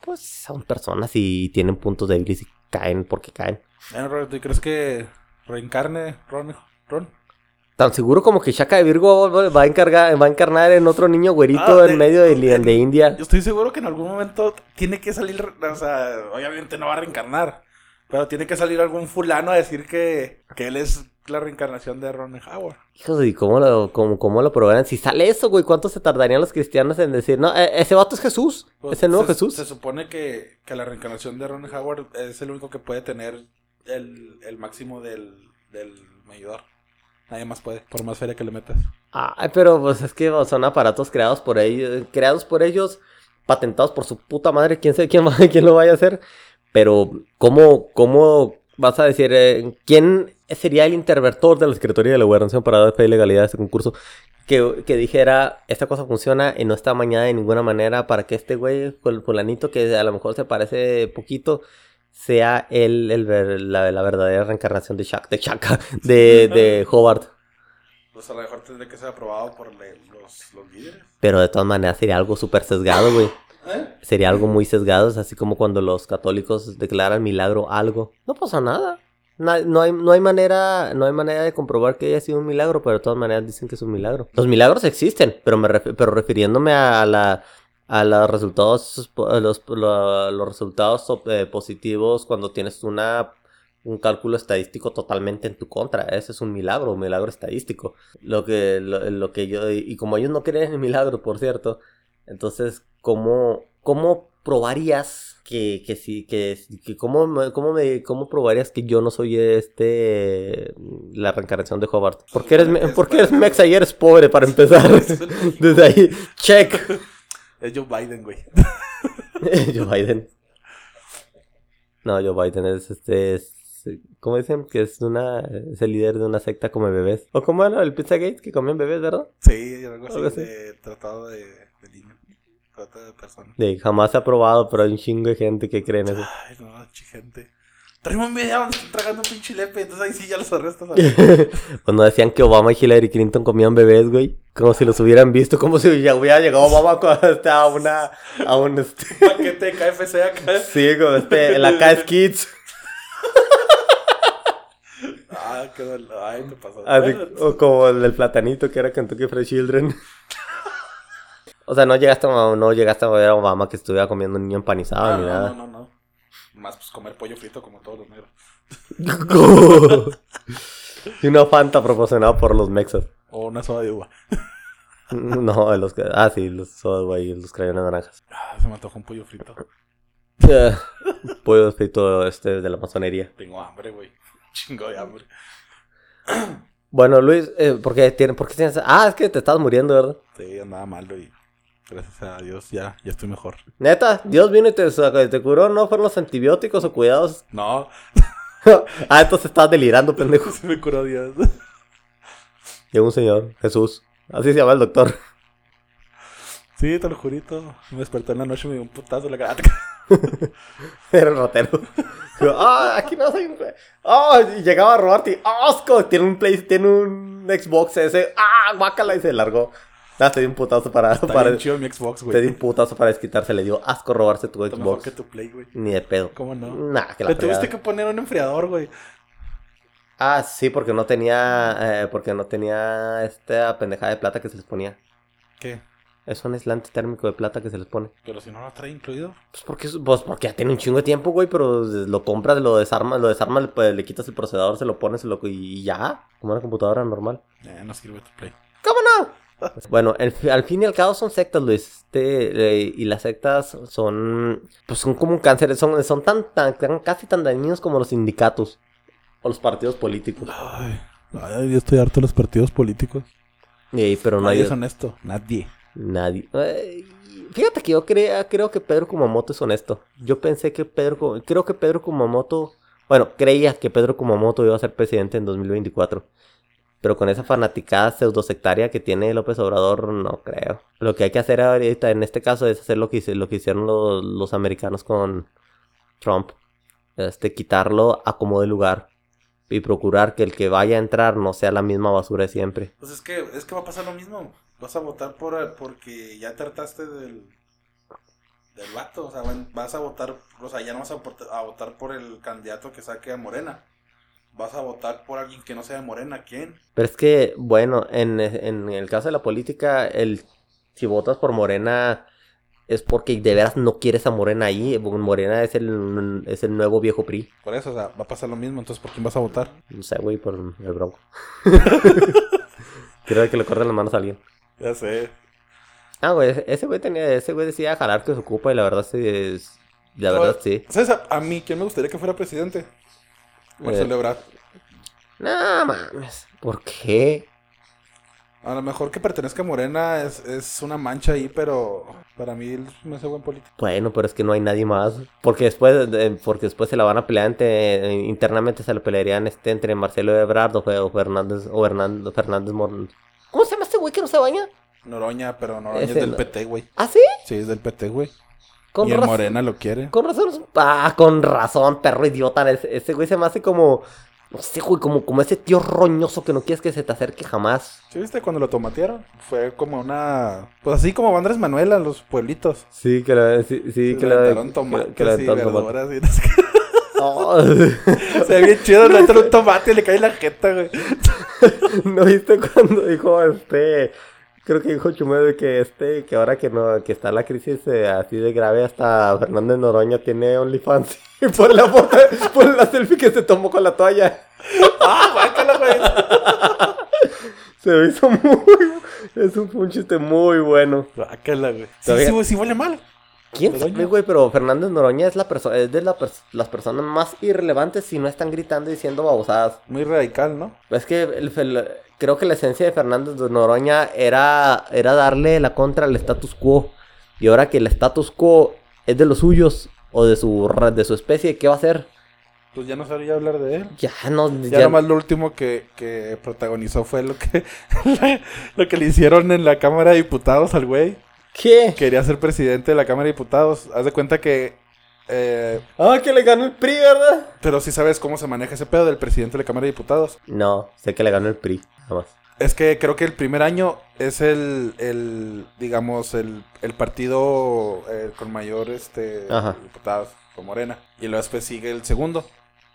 pues son personas y tienen puntos débiles y caen porque caen. ¿tú crees que reencarne? Ron? Tan seguro como que Shaka de Virgo va a, encargar, va a encarnar en otro niño güerito Ah, de- en medio de, de- de India. Yo estoy seguro que en algún momento tiene que salir, o sea, obviamente no va a reencarnar, pero tiene que salir algún fulano a decir que, que él es la reencarnación de Ron Howard. Hijos, ¿y cómo lo, cómo, cómo lo probarán? Si sale eso, güey, ¿cuánto se tardarían los cristianos en decir, no, eh, ese vato es Jesús? Pues, ¿Es el nuevo se, Jesús? Se supone que, que la reencarnación de Ron Howard es el único que puede tener el, el máximo del, del medidor. Nadie más puede, por más feria que le metas. Ay, pero pues es que son aparatos creados por ellos, creados por ellos, patentados por su puta madre, quién sabe quién, quién lo vaya a hacer. Pero, ¿cómo, cómo vas a decir, eh, quién sería el interventor de la Secretaría de la Gobernación para dar fe y legalidad a este concurso? Que, que dijera, esta cosa funciona y no está mañana de ninguna manera para que este güey, el fulanito que a lo mejor se parece poquito, sea él el, ver- la, la verdadera reencarnación de Shaka, de, Shaka, de, de Hobart. Pues a lo mejor tendría que ser aprobado por le- los, los líderes. Pero de todas maneras sería algo súper sesgado, güey. ¿Eh? Sería algo muy sesgado, es así como cuando los católicos declaran milagro algo. No pasa nada. Na- No hay, no hay manera, no hay manera de comprobar que haya sido un milagro, pero de todas maneras dicen que es un milagro. Los milagros existen, pero me ref- pero refiriéndome a la a los resultados a los, lo- los resultados eh, positivos cuando tienes una un cálculo estadístico totalmente en tu contra. Ese es un milagro, un milagro estadístico. Lo que, lo, lo que yo, y como ellos no creen en milagros, por cierto, entonces, ¿cómo, cómo probarías que, que sí, que, que cómo, cómo, me, cómo probarías que yo no soy este, la reencarnación de Hobart? Porque eres, porque eres mexa y eres pobre para empezar. Desde ahí, check. Es Joe Biden, güey. Joe Biden. No, Joe Biden es este. Es, ¿Cómo dicen? Que es una. Es el líder de una secta come bebés. O como era el Pizzagate que comían bebés, ¿verdad? Sí, algo así así. de tratado de, de niño. Trata de personas. De jamás se ha probado, pero hay un chingo de gente que cree en eso. Ay, no, gente. Traeme un video donde están tragando un pinche lepe. Entonces ahí sí ya los arrestas. Cuando decían que Obama y Hillary Clinton comían bebés, güey. Como si los hubieran visto, como si ya hubiera llegado Obama este, a una. A un. Este, paquete de KFC acá. sí, como este. La K Kids. Ah, qué dol- Ay, me pasó. Así, o como el del platanito que era Kentucky Fried Children. o sea, no llegaste a, no llegaste a ver a Obama que estuviera comiendo un niño empanizado ah, ni no, nada. no, no, no. Más pues comer pollo frito como todos los negros. y una Fanta proporcionada por los mexas. O una soda de uva. No, los ah, sí, los sodas, güey, los crayones naranjas. Ah, se me antojó un pollo frito. Eh, Pollo frito este de la masonería. Tengo hambre, güey. Chingo de hambre. Bueno, Luis, eh, ¿por qué tiene- por qué tienes? Ah, es que te estabas muriendo, ¿verdad? Sí, andaba malo y gracias a Dios ya, ya estoy mejor. Neta, Dios vino y te, te curó, ¿no? Fueron los antibióticos o cuidados. No, ah, entonces estabas delirando, pendejo. se me curó Dios. Llegó un señor, Jesús. Así se llama el doctor. Sí, te lo jurito. Me desperté en la noche y me dio un putazo en la cara. Era el ratero. Ah, aquí no soy un... Ah, y llegaba a robarte. ¡Ah, asco! Tiene un Play, tiene un Xbox ese. ¡Ah, guácala! Y se largó. Nada, te di un putazo para... Está para bien chido mi Xbox, güey. te di un putazo para desquitarse. Le dio asco robarse tu Está mejor Xbox. que tu Play, güey. Ni de pedo. ¿Cómo no? Nah, que la Le tuviste que poner un enfriador, güey. Ah, sí, porque no tenía... eh, porque no tenía esta pendejada de plata que se les ponía. ¿Qué? Es un aislante térmico de plata que se les pone. Pero si no lo trae incluido. Pues porque, pues porque ya tiene un chingo de tiempo, güey, pero lo compras, lo desarmas, lo desarmas, le, pues, le quitas el procesador, se lo pones se lo, y ya, como una computadora normal. Eh, no sirve tu Play. Bueno, el- al fin y al cabo son sectas, Luis. Este, eh, y las sectas son, pues son como un cáncer, son, son tan, tan, tan- casi tan dañinos como los sindicatos o los partidos políticos. Ay, ay, yo estoy harto de los partidos políticos. Pero Nadie es honesto. Nadie. nadie. Fíjate que yo crea- creo que Pedro Kumamoto es honesto. Yo pensé que Pedro, creo que Pedro Kumamoto, bueno, creía que Pedro Kumamoto iba a ser presidente en 2024. Pero con esa fanaticada pseudosectaria que tiene López Obrador, no creo. Lo que hay que hacer ahorita en este caso es hacer lo que, hice- lo que hicieron los, los americanos con Trump. Este, quitarlo a como de lugar. y procurar que el que vaya a entrar no sea la misma basura de siempre. Pues es que, es que va a pasar lo mismo. Vas a votar por porque ya trataste del, del vato. O sea, vas a votar, o sea, ya no vas a, a votar por el candidato que saque a Morena. Vas a votar por alguien que no sea de Morena. ¿Quién? Pero es que, bueno, en, en el caso de la política, el si votas por Morena es porque de veras no quieres a Morena ahí. Morena es el, es el nuevo viejo PRI. Por eso, o sea, va a pasar lo mismo. Entonces, ¿por quién vas a votar? No sé, güey, por el Bronco. Quiero que le corten las manos a alguien. Ya sé. Ah, güey, ese güey tenía, ese güey decía jalar que se ocupa y la verdad sí es, la verdad sí. ¿Sabes a, mí quién me gustaría que fuera presidente? Marcelo eh, Ebrard. No mames, ¿por qué? A lo mejor que pertenezca a Morena es, es una mancha ahí, pero para mí me hace buen político. Bueno, pero es que no hay nadie más. Porque después, porque después se la van a pelear internamente se la pelearían este entre Marcelo Ebrard o, Fernández o Hernando, Fernández Moreno. ¿Cómo se llama este güey que no se baña? Noroña, pero Noroña es del PT, güey. ¿Ah, sí? Sí, es del PT, güey. Con y Morena lo quiere. Con razón. Ah, con razón, perro idiota. ese güey se me hace como no sé, güey, como, como ese tío roñoso que no quieres que se te acerque jamás. ¿Sí viste cuando lo tomatearon? Fue como una... Pues así como Andrés Manuel en los pueblitos. Sí, que la... Sí, sí que, la... Tomates que, la y verduras y oh. Se ve bien chido le un tomate y le cae la jeta, güey. ¿No viste cuando dijo este creo que dijo Chumeo que este, que ahora que no, que está la crisis eh, así de grave, hasta Fernández Noroña tiene OnlyFans. Por la foto, por la selfie que se tomó con la toalla. ¡Ah, güey! Se me hizo muy. Es un, chiste muy bueno. Bácala, güey. Sí, sí, huele mal. ¿Quién sabe, güey? Pero Fernández Noroña es, la es de las personas más irrelevantes si no están gritando y diciendo babosadas. Muy radical, ¿no? Es que el, creo que la esencia de Fernández de Noroña era, era darle la contra al status quo. Y ahora que el status quo es de los suyos o de su, de su especie, ¿qué va a hacer? Pues ya no sabía hablar de él. Ya no. Ya, nomás lo último que, que protagonizó fue lo que, lo que le hicieron en la Cámara de Diputados al güey. ¿Qué? Quería ser presidente de la Cámara de Diputados. Haz de cuenta que eh, ah, que le ganó el PRI, ¿verdad? Pero sí sabes cómo se maneja ese pedo del presidente de la Cámara de Diputados. No, sé que le ganó el PRI, nada más. Es que creo que el primer año es el, el digamos, el, el partido eh, con mayor este, diputados, con Morena. Y luego después sigue el segundo.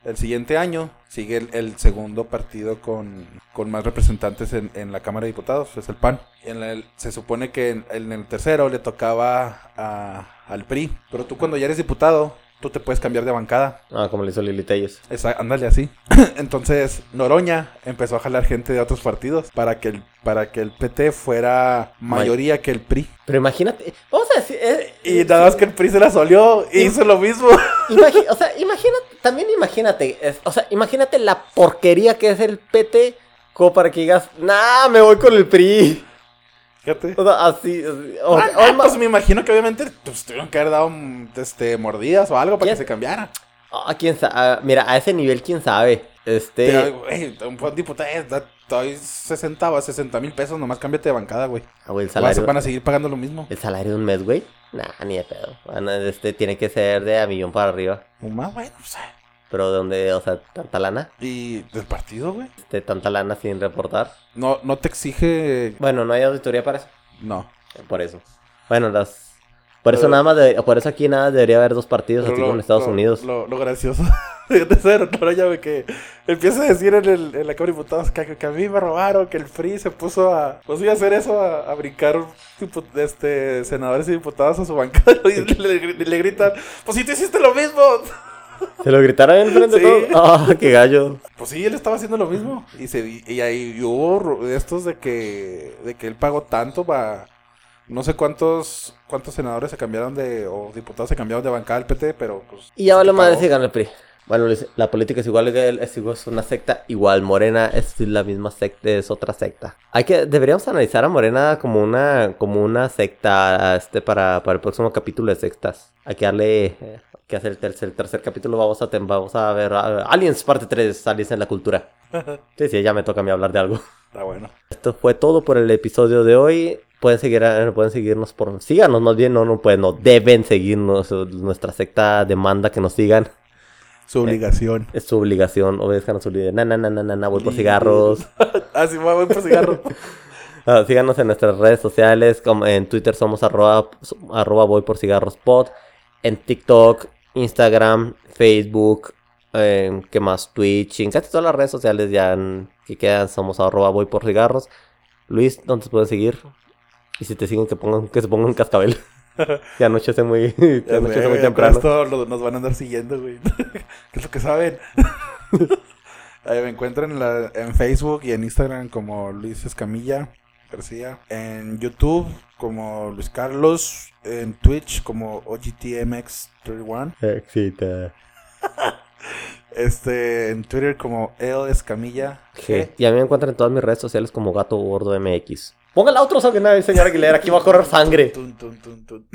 El siguiente año sigue el, segundo partido con, más representantes en, la Cámara de Diputados, es el PAN. Y en el, se supone que en, el tercero le tocaba al PRI. Pero tú cuando ya eres diputado, tú te puedes cambiar de bancada. Ah, como le hizo Lili Telles. Ándale así. Entonces, Noroña empezó a jalar gente de otros partidos para que el, para que el PT fuera mayoría que el PRI. Pero imagínate, vamos a decir... Eh, y nada más que el PRI se la solió y hizo lo mismo. o sea, imagínate, también imagínate, o sea, imagínate la porquería que es el PT como para que digas, nah, me voy con el PRI. Fíjate. O sea, así. O, ah, ah, pues me imagino que obviamente pues, tuvieron que haber dado este, mordidas o algo para que se cambiara. Ah, quién sabe. Ah, mira, a ese nivel, quién sabe. Este. Pero, güey, un diputado, estoy 60 o 60 mil pesos, nomás cámbiate de bancada, güey. Ah, güey, el salario. Van a seguir pagando lo mismo. ¿El salario de un mes, güey? Nah, ni de pedo. Este tiene que ser de a millón para arriba. Un más, bueno, pues. Pero de dónde, o sea, tanta lana. ¿Y del partido, güey? De tanta lana sin reportar. No, no te exige. Bueno, no hay auditoría para eso. No. Por eso. Bueno, las. Por eso nada más, por eso aquí nada debería haber dos partidos, así como en Estados Unidos. Lo, lo gracioso de ser, ya que empieza a decir en, el, en la Cámara de Diputados que, a mí me robaron, que el PRI se puso a, pues iba a hacer eso, a, brincar este, senadores y diputados a su bancada y le, le gritan, pues si tú hiciste lo mismo. ¿Se lo gritaron en frente de todos? ¡Ah, qué gallo! Pues sí, él estaba haciendo lo mismo. Y, se, y ahí hubo estos de que, de que él pagó tanto para... No sé cuántos cuántos senadores se cambiaron de... o diputados se cambiaron de bancada al PT, pero pues... Y ahora madre si gana el PRI. Bueno, la política es igual, es, igual, es una secta igual. Morena es la misma secta, es otra secta. Hay que, deberíamos analizar a Morena como una, como una secta, este, para, para el próximo capítulo de sectas. Hay que darle, eh, que hacer el tercer, tercer capítulo. Vamos a, vamos a ver Aliens parte 3, Aliens en la cultura. Sí, sí, ya me toca a mí hablar de algo. Está bueno. Esto fue todo por el episodio de hoy. Pueden seguir, pueden seguirnos por, síganos más bien, no, no pueden, no deben seguirnos. Nuestra secta demanda que nos sigan. Su obligación. Es su obligación, obedezcan a su líder. Na, na, na, na, na, na, voy por cigarros. ah, sí, voy por cigarros. Ah, síganos en nuestras redes sociales. Como en Twitter somos arroba, arroba voy por cigarros pod. En TikTok, Instagram, Facebook, eh, ¿qué más? Twitch, en casi todas las redes sociales ya en- que quedan somos arroba voy por cigarros. Luis, ¿dónde te pueden seguir? Y si te siguen, que, pongan, que se pongan cascabel. ya anochece muy, ya anochece sé, muy güey, temprano. Esto nos van a andar siguiendo, güey. ¿Qué es lo que saben? Ahí me encuentran en, la- en Facebook y en Instagram como Luis Escamilla García. En YouTube como Luis Carlos. En Twitch como OGTMX31. Éxito. Este, en Twitter como El Escamilla Sí. Y a mí me encuentran en todas mis redes sociales como Gato Gordo MX. Ponga la otro, señora Aguilera, aquí va a correr sangre. Tun, tun, tun, tun.